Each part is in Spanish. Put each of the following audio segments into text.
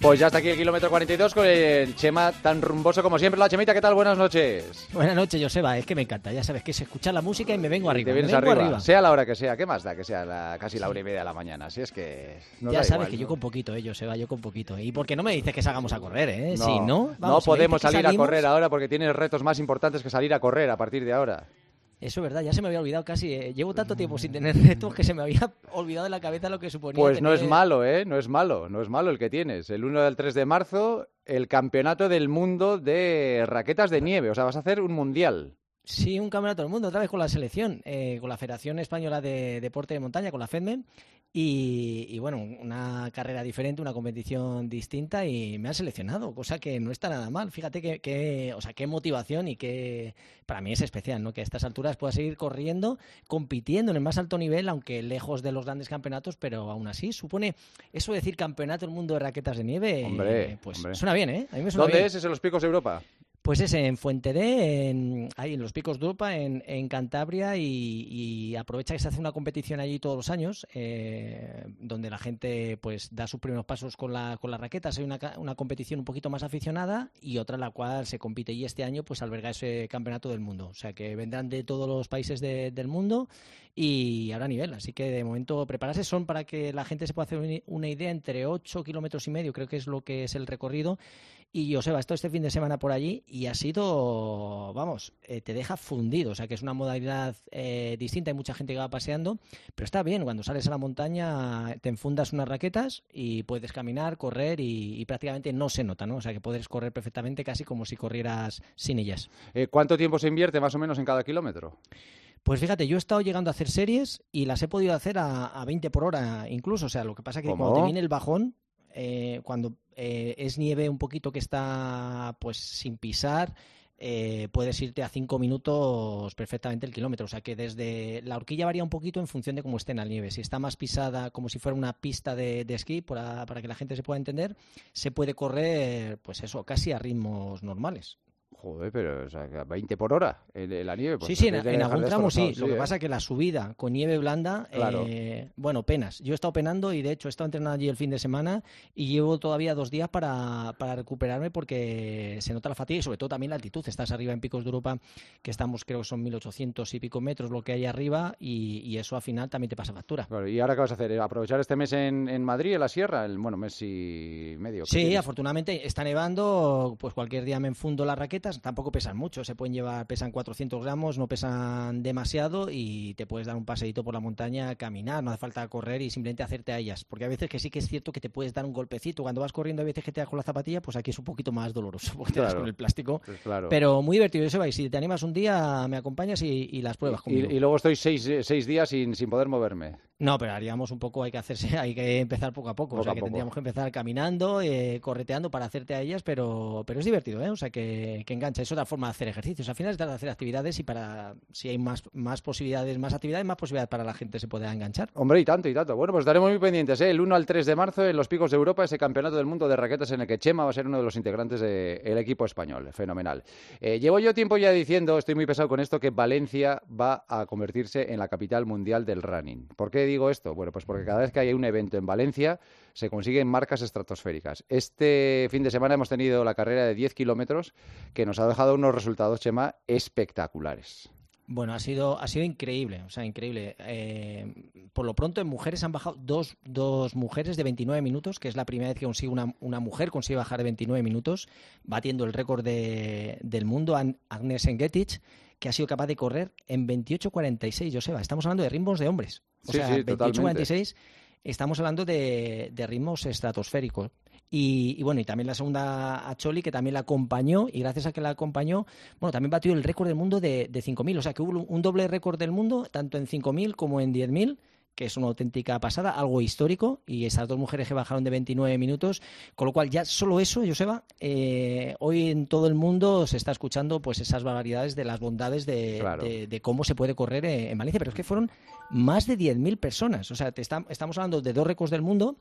Pues ya está aquí el kilómetro 42 con el Chema tan rumboso como siempre. La Chemita, ¿qué tal? Buenas noches. Buenas noches, Joseba. Es que me encanta. Ya sabes que es escuchar la música y me vengo arriba. Te vienes vengo arriba, sea la hora que sea. ¿Qué más da que sea la- casi la hora y media de la mañana? Si es que. nos ya da sabes igual, que ¿no? yo con poquito, eh, Joseba, yo con poquito. ¿Y por qué no me dices que salgamos a correr, eh? No, si no, no vamos, me podemos salir a correr ahora porque tienes retos más importantes que salir a correr a partir de ahora. Eso es verdad, ya se me había olvidado casi. eh, Llevo tanto tiempo sin tener retos que se me había olvidado de la cabeza lo que suponía. Pues no es malo, ¿eh? No es malo, no es malo el que tienes. El 1 del 3 de marzo, el campeonato del mundo de raquetas de nieve. O sea, vas a hacer un mundial. Sí, un campeonato del mundo, otra vez con la selección, eh, con la Federación Española de Deporte de Montaña, con la FEDME. Y, y, bueno, una carrera diferente, una competición distinta y me han seleccionado, cosa que no está nada mal. Fíjate que, que- o sea, qué motivación y qué para mí es especial, ¿no? Que a estas alturas pueda seguir corriendo, compitiendo en el más alto nivel, aunque lejos de los grandes campeonatos, pero aún así supone eso de decir campeonato del mundo de raquetas de nieve, Hombre, eh, pues hombre. suena bien, ¿eh? A mí me suena ¿Dónde bien. es? Es en los picos de Europa. Pues es en Fuentedé, en, ahí en los Picos de Europa, en, en Cantabria, y, y aprovecha que se hace una competición allí todos los años, eh, donde la gente pues da sus primeros pasos con, la, con las raquetas. Hay una, una competición un poquito más aficionada y otra en la cual se compite. Y este año pues alberga ese campeonato del mundo. O sea que vendrán de todos los países de- del mundo y habrá nivel. Así que de momento prepararse son para que la gente se pueda hacer una idea entre 8 kilómetros y medio, creo que es lo que es el recorrido. Y Joseba, esto este fin de semana por allí y ha sido, vamos, eh, te deja fundido. O sea que es una modalidad eh, distinta. Hay mucha gente que va paseando, pero está bien. Cuando sales a la montaña, te enfundas unas raquetas y puedes caminar, correr y, y prácticamente no se nota, ¿no? O sea que puedes correr perfectamente casi como si corrieras sin ellas. Eh, ¿Cuánto tiempo se invierte más o menos en cada kilómetro? Pues fíjate, yo he estado llegando a hacer series y las he podido hacer a, a 20 por hora incluso. O sea, lo que pasa es que ¿Cómo? cuando te viene el bajón, eh, cuando eh, es nieve un poquito que está pues sin pisar, eh, puedes irte a 5 minutos perfectamente el kilómetro. O sea que desde la horquilla varía un poquito en función de cómo esté en la nieve. Si está más pisada, como si fuera una pista de, de esquí, para, para que la gente se pueda entender, se puede correr, pues eso, casi a ritmos normales. Joder, pero o sea, que a 20 por hora en, la nieve. pues sí, sí, en, en algún tramo sí. Lo que ¿eh? pasa es que la subida con nieve blanda, Claro. eh, bueno, penas. Yo he estado penando y de hecho he estado entrenando allí el fin de semana y llevo todavía dos días para, para recuperarme porque se nota la fatiga y sobre todo también la altitud. Estás arriba en Picos de Europa, que estamos creo que son 1800 y pico metros lo que hay arriba y, y eso al final también te pasa factura. Claro, ¿Y ahora qué vas a hacer? ¿Aprovechar este mes en, en Madrid, en la sierra? El, bueno, mes y medio. ¿qué Sí, tienes? afortunadamente está nevando, pues cualquier día me enfundo las tampoco pesan mucho, se pueden llevar, pesan 400 gramos, no pesan demasiado y te puedes dar un paseíto por la montaña, caminar, no hace falta correr y simplemente hacerte a ellas, porque a veces que sí que es cierto que te puedes dar un golpecito, cuando vas corriendo a veces que te das con la zapatilla, pues aquí es un poquito más doloroso, porque te das Claro. con el plástico, Pues claro. pero muy divertido, eso va, y si te animas un día me acompañas y, y las pruebas y, conmigo. y luego estoy seis, seis días sin, sin poder moverme. No, pero haríamos un poco, hay que hacerse, hay que empezar poco a poco. Poco o sea, que poco. tendríamos que empezar caminando, eh, correteando para hacerte a ellas, pero, pero es divertido, ¿eh? O sea, que, que engancha. Es otra forma de hacer ejercicios. Al final es de hacer actividades y para, si hay más, más posibilidades, más actividades, más posibilidades para la gente se pueda enganchar. Hombre, y tanto, y tanto. Bueno, pues estaremos muy pendientes, ¿eh? El 1 al 3 de marzo en los Picos de Europa, ese campeonato del mundo de raquetas en el que Chema va a ser uno de los integrantes del equipo español. Fenomenal. Eh, llevo yo tiempo ya diciendo, estoy muy pesado con esto, que Valencia va a convertirse en la capital mundial del running. ¿Por qué digo esto? Bueno, pues porque cada vez que hay un evento en Valencia se consiguen marcas estratosféricas. Este fin de semana hemos tenido la carrera de 10 kilómetros que nos ha dejado unos resultados, Chema, espectaculares. Bueno, ha sido, ha sido increíble, o sea, increíble. Eh, por lo pronto, en mujeres han bajado dos, dos mujeres de 29 minutos, que es la primera vez que consigue una, una mujer consigue bajar de 29 minutos, batiendo el récord de- del mundo, Agnes Engetich, que ha sido capaz de correr en 28.46, Joseba. Estamos hablando de ritmos de hombres. O Sí, sea, sí, totalmente. 28.46, estamos hablando de, de ritmos estratosféricos. Y, y bueno, y también la segunda a Choli, que también la acompañó, y gracias a que la acompañó, bueno, también batió el récord del mundo de, de 5.000. O sea, que hubo un doble récord del mundo, tanto en 5.000 como en 10.000, que es una auténtica pasada, algo histórico, y esas dos mujeres que bajaron de 29 minutos, con lo cual ya solo eso, Joseba, eh, hoy en todo el mundo se está escuchando pues esas barbaridades de las bondades de, Claro. de- de cómo se puede correr eh, en Valencia, pero es que fueron más de 10.000 personas, o sea, te está- estamos hablando de dos récords del mundo,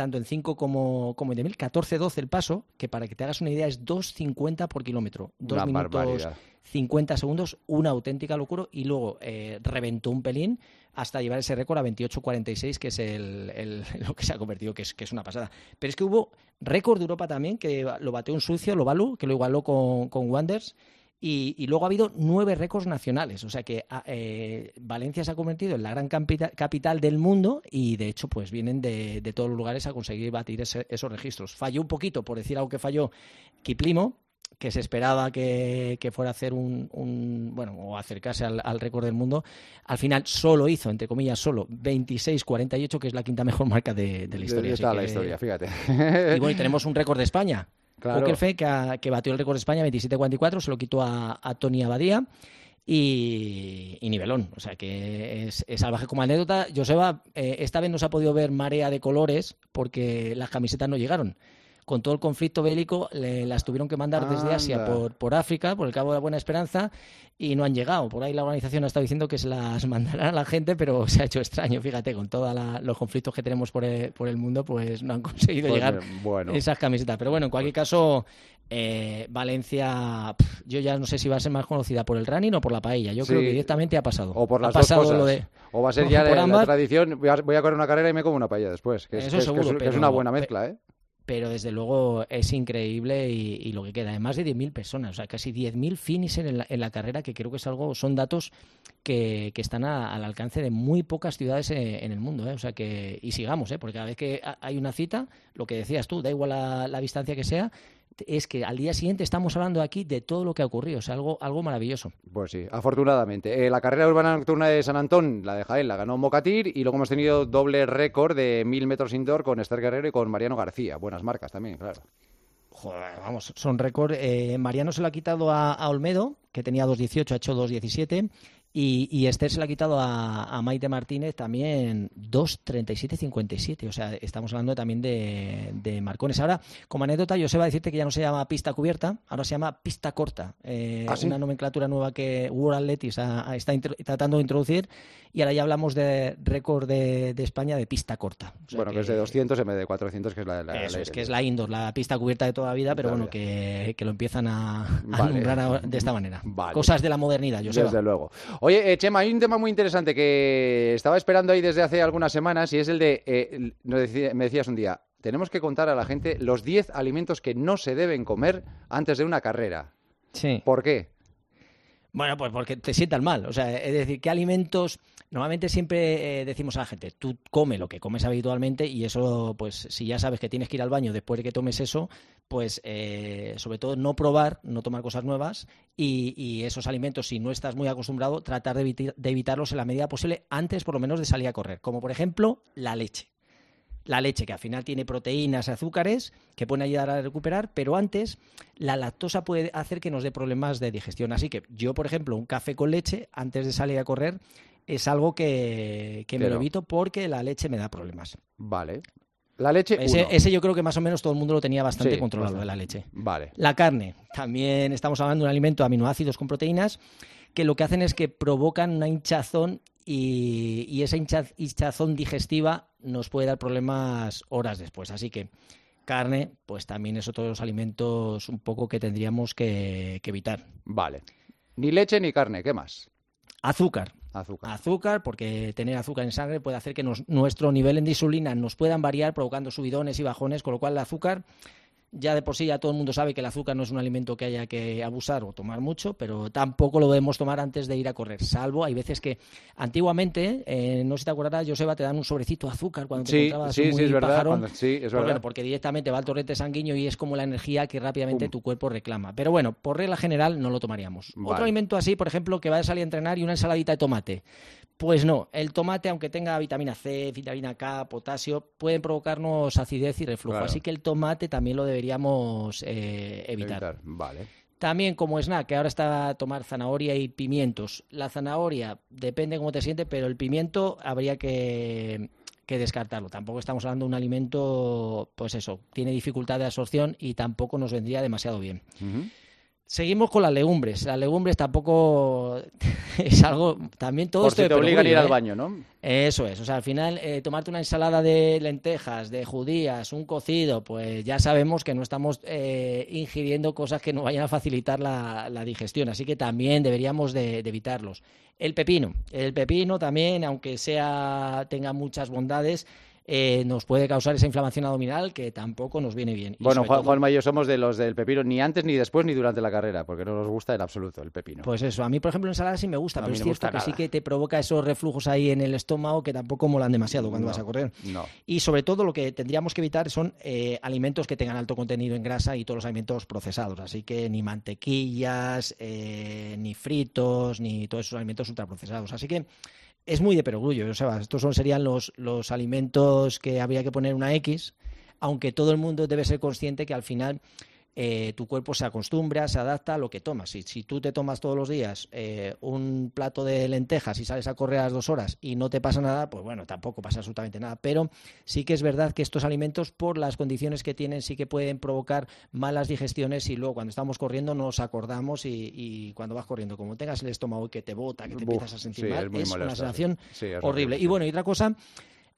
tanto en 5 como, como en 10.000, 14-12 el paso, que para que te hagas una idea es 2.50 por kilómetro. Dos minutos 50 segundos, una auténtica locura, y luego eh, reventó un pelín hasta llevar ese récord a 28.46, que es el, lo que se ha convertido, que es, que es una pasada. Pero es que hubo récord de Europa también, que lo bateó un sucio, lo Balu, que lo igualó con, con Wanders. Y, luego ha habido nueve récords nacionales. O sea que ah, eh, Valencia se ha convertido en la gran capital del mundo y de hecho pues vienen de, todos los lugares a conseguir batir esos registros. Falló un poquito, por decir algo que falló, Kiplimo, que se esperaba que, fuera a hacer un, bueno, o acercarse al, récord del mundo. Al final solo hizo, entre comillas, solo 26-48, que es la quinta mejor marca de, la historia. Está la historia, fíjate. Y bueno, y tenemos un récord de España Claro. que, que, batió el récord de España 27-44, se lo quitó a, Tony Abadía. Y, nivelón. O sea que es, salvaje como anécdota. Joseba, eh, esta vez no se ha podido ver marea de colores porque las camisetas no llegaron con todo el conflicto bélico, las tuvieron que mandar desde Asia por, por África, por el Cabo de la Buena Esperanza, y no han llegado. Por ahí la organización ha estado diciendo que se las mandará a la gente, pero se ha hecho extraño, fíjate, con todos los conflictos que tenemos por el, por el mundo, pues no han conseguido pues llegar esas camisetas. Pero bueno, en cualquier pues caso, eh, Valencia, yo ya no sé si va a ser más conocida por el running o por la paella. Yo creo que directamente ha pasado. O por las dos cosas. o va a ser ya la, tradición, voy a, correr una carrera y me como una paella después. Que es, seguro, que es una buena mezcla, ¿eh? Pero desde luego es increíble y, lo que queda, más de 10.000 personas, o sea, casi 10.000 finishers en la, en la carrera, que creo que es algo, son datos que, que están al alcance de muy pocas ciudades eh, en, el mundo, ¿eh? o sea que, y sigamos, ¿eh? porque cada vez que hay una cita, lo que decías tú, da igual la distancia que sea, es que al día siguiente estamos hablando aquí de todo lo que ha ocurrido, o sea, algo, algo maravilloso. Pues sí, afortunadamente. Eh, la carrera urbana nocturna de San Antón, la de Jaén, la ganó Mocatir y luego hemos tenido doble récord de mil metros indoor con Esther Guerrero y con Mariano García. Buenas marcas también, claro. Joder, vamos, son récord. Eh, Mariano se lo ha quitado a, a Olmedo, que tenía 2.18, ha hecho 2.17. Y, y Esther se la ha quitado a, Maite Martínez también 2.37.57. O sea, estamos hablando también de, de, marcones. Ahora, como anécdota, yo se va a decirte que ya no se llama pista cubierta, ahora se llama pista corta. Eh, ¿Ah, Una nomenclatura nueva que World Athletics está tratando de introducir. Y ahora ya hablamos de récord de, España de pista corta. bueno, que, es de 200 en vez de 400, que es la, la Eso, es que es la indoor, la pista cubierta de toda la vida, pero bueno, que, que, lo empiezan a, nombrar de esta manera. Cosas de la modernidad, yo sé. Desde luego. Oye, eh, Chema, hay un tema muy interesante que estaba esperando ahí desde hace algunas semanas y es el de, eh, me decías un día, tenemos que contar a la gente los 10 alimentos que no se deben comer antes de una carrera. Sí. ¿Por qué? Bueno, pues porque te sientan mal. O sea, es decir, ¿qué alimentos Normalmente siempre eh, decimos a la gente, tú come lo que comes habitualmente y eso, pues si ya sabes que tienes que ir al baño después de que tomes eso, pues eh, sobre todo no probar, no tomar cosas nuevas y, esos alimentos, si no estás muy acostumbrado, tratar de, evitarlos en la medida posible antes por lo menos de salir a correr, como por ejemplo la leche la leche, que al final tiene proteínas, azúcares, que pueden ayudar a recuperar, pero antes la lactosa puede hacer que nos dé problemas de digestión. Así que yo, por ejemplo, un café con leche antes de salir a correr es algo que, me lo evito porque la leche me da problemas. Vale. La leche. Ese, yo creo que más o menos todo el mundo lo tenía bastante controlado de la leche. Vale. La carne. También estamos hablando de un alimento aminoácidos con proteínas que lo que hacen es que provocan una hinchazón y, y esa hinchazón digestiva nos puede dar problemas horas después. Así que carne, pues también es otro de los alimentos un poco que tendríamos que evitar. Vale. Ni leche ni carne, ¿qué más? Azúcar. Azúcar. Azúcar, porque tener azúcar en sangre puede hacer que nuestro nivel de insulina nos puedan variar, provocando subidones y bajones, con lo cual el azúcar ya de por sí ya todo el mundo sabe que el azúcar no es un alimento que haya que abusar o tomar mucho, pero tampoco lo debemos tomar antes de ir a correr, salvo hay veces que antiguamente, eh, no sé si te acordarás, Joseba, te dan un sobrecito de azúcar cuando te encontrabas sí, muy sí, es verdad, sí, es verdad. porque directamente va al torrente sanguíneo y es como la energía que rápidamente tu cuerpo reclama. Pero bueno, por regla general no lo tomaríamos. Otro alimento así, por ejemplo, que va a salir a entrenar y una ensaladita de tomate. Pues no, el tomate, aunque tenga vitamina C, vitamina K, potasio, pueden provocarnos acidez y reflujo. Así que el tomate también lo deberíamos eh, evitar. Vale. También como snack, que ahora está a tomar zanahoria y pimientos. La zanahoria depende cómo te sientes, pero el pimiento habría que, descartarlo. Tampoco estamos hablando de un alimento, pues eso, tiene dificultad de absorción y tampoco nos vendría demasiado bien. Seguimos con las legumbres. Las legumbres tampoco es algo. También todo Por esto si te obligan a ir al ¿eh? baño, ¿no? Eso es. O sea, al final, eh, tomarte una ensalada de lentejas, de judías, un cocido, pues ya sabemos que no estamos eh, ingiriendo cosas que nos vayan a facilitar la, la digestión. Así que también deberíamos de, de evitarlos. El pepino. El pepino también, aunque sea tenga muchas bondades. Eh, nos puede causar esa inflamación abdominal que tampoco nos viene bien. Bueno, sobre Juan, todo- Juanma y yo somos de los del pepino, ni antes, ni después, ni durante la carrera, porque no nos gusta en absoluto el pepino. Pues eso, a mí, por ejemplo, en ensalada sí me gusta, A pero es no cierto que sí que te provoca esos reflujos ahí en el estómago que tampoco molan demasiado cuando No, vas a correr. No. Y sobre todo lo que tendríamos que evitar son eh, alimentos que tengan alto contenido en grasa y todos los alimentos procesados. Así que ni mantequillas, eh, ni fritos, ni todos esos alimentos ultraprocesados. Así que es muy de perogrullo, Sebas. Estos son, serían los, los alimentos que habría que poner una X, aunque todo el mundo debe ser consciente que al final eh, tu cuerpo se acostumbra, se adapta a lo que tomas. Si, si tú te tomas todos los días eh, un plato de lentejas y sales a correr a las dos horas y no te pasa nada, pues bueno, tampoco pasa absolutamente nada. Pero sí que es verdad que estos alimentos, por las condiciones que tienen, sí que pueden provocar malas digestiones y luego cuando estamos corriendo no nos acordamos y, y cuando vas corriendo, como tengas el estómago que te bota, que te empiezas a sentir sí, mal, es una sensación sí, es horrible. horrible, Y bueno, y otra cosa,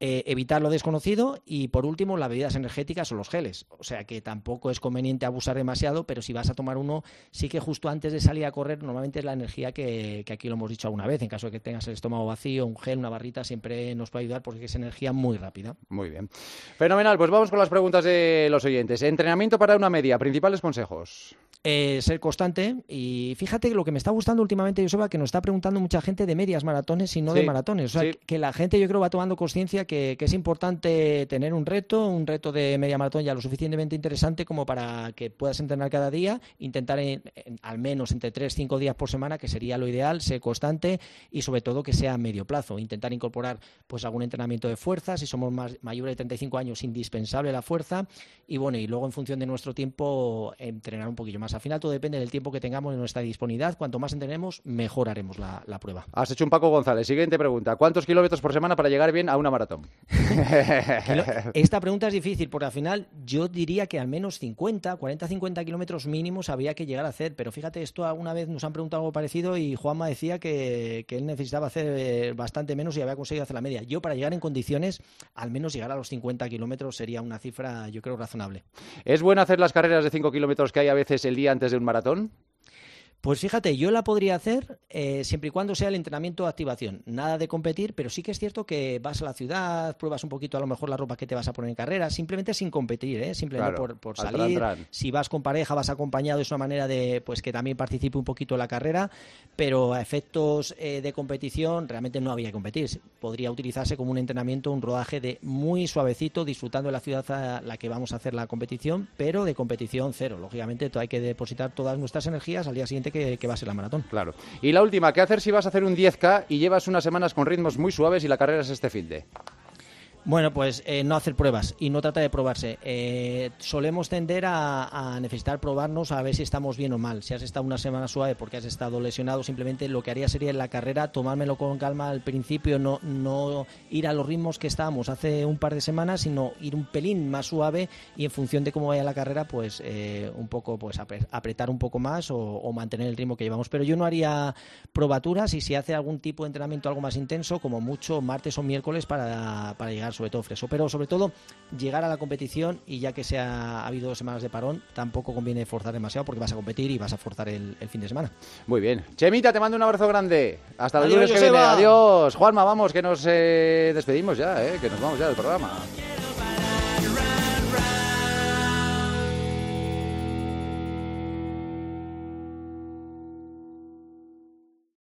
eh, evitar lo desconocido y por último las bebidas energéticas o los geles. O sea que tampoco es conveniente abusar demasiado, pero si vas a tomar uno, sí que justo antes de salir a correr, normalmente es la energía que, que aquí lo hemos dicho alguna vez. En caso de que tengas el estómago vacío, un gel, una barrita, siempre nos puede ayudar porque es energía muy rápida. Muy bien. Fenomenal, pues vamos con las preguntas de los oyentes. Entrenamiento para una media, principales consejos. Eh, ser constante y fíjate que lo que me está gustando últimamente, Joseba, que nos está preguntando mucha gente de medias maratones y no Sí, de maratones. O sea, sí. que- la gente yo creo va tomando conciencia que, que es importante tener un reto, un reto de media maratón ya lo suficientemente interesante como para que puedas entrenar cada día, intentar en- en- al menos entre 3 5 días por semana, que sería lo ideal, ser constante y sobre todo que sea a medio plazo. Intentar incorporar pues algún entrenamiento de fuerza, si somos más, mayores de 35 años, indispensable la fuerza y bueno, y luego en función de nuestro tiempo entrenar un poquillo más. Al final todo depende del tiempo que tengamos en nuestra disponibilidad. Cuanto más entrenemos, mejor haremos la, la prueba. Has hecho un Paco González. Siguiente pregunta. ¿Cuántos kilómetros por semana para llegar bien a una maratón? Esta pregunta es difícil porque al final yo diría que al menos 50, 40, 50 kilómetros mínimos había que llegar a hacer. Pero fíjate, esto alguna vez nos han preguntado algo parecido y Juanma decía que, que él necesitaba hacer eh, bastante menos y había conseguido hacer la media. Yo para llegar en condiciones, al menos llegar a los 50 kilómetros sería una cifra yo creo razonable. ¿Es bueno hacer las carreras de 5 kilómetros que hay a veces el día antes de un maratón? Pues fíjate, yo la podría hacer eh, siempre y cuando sea el entrenamiento de activación. Nada de competir, pero sí que es cierto que vas a la ciudad, pruebas un poquito a lo mejor la ropa que te vas a poner en carrera, simplemente sin competir, ¿eh? simplemente Claro, por, por al salir. tran, tran. Si vas con pareja, vas acompañado, es una manera de pues que también participe un poquito en la carrera, pero a efectos eh, de competición realmente no había que competir. Podría utilizarse como un entrenamiento, un rodaje de muy suavecito, disfrutando de la ciudad a la que vamos a hacer la competición, pero de competición cero. Lógicamente hay que depositar todas nuestras energías al día siguiente que, que va a ser la maratón. Claro. Y la última, ¿qué hacer si vas a hacer un 10K y llevas unas semanas con ritmos muy suaves y la carrera es este fin de? Bueno, pues eh, no hacer pruebas y no trata de probarse. Eh, solemos tender a, necesitar probarnos a ver si estamos bien o mal. Si has estado una semana suave porque has estado lesionado, simplemente lo que haría sería en la carrera tomármelo con calma al principio, no, no ir a los ritmos que estábamos hace un par de semanas, sino ir un pelín más suave y en función de cómo vaya la carrera, pues eh, un poco pues apre- apretar un poco más o, o mantener el ritmo que llevamos. Pero yo no haría probaturas y si hace algún tipo de entrenamiento algo más intenso, como mucho martes o miércoles para, para llegar sobre todo fresco. Pero sobre todo llegar a la competición y ya que se ha, ha habido dos semanas de parón, tampoco conviene forzar demasiado porque vas a competir y vas a forzar el, el fin de semana. Muy bien. Chemita, te mando un abrazo grande. Hasta el lunes que viene. Adiós. Juanma, vamos, que nos eh, despedimos ya, eh, que nos vamos ya del programa.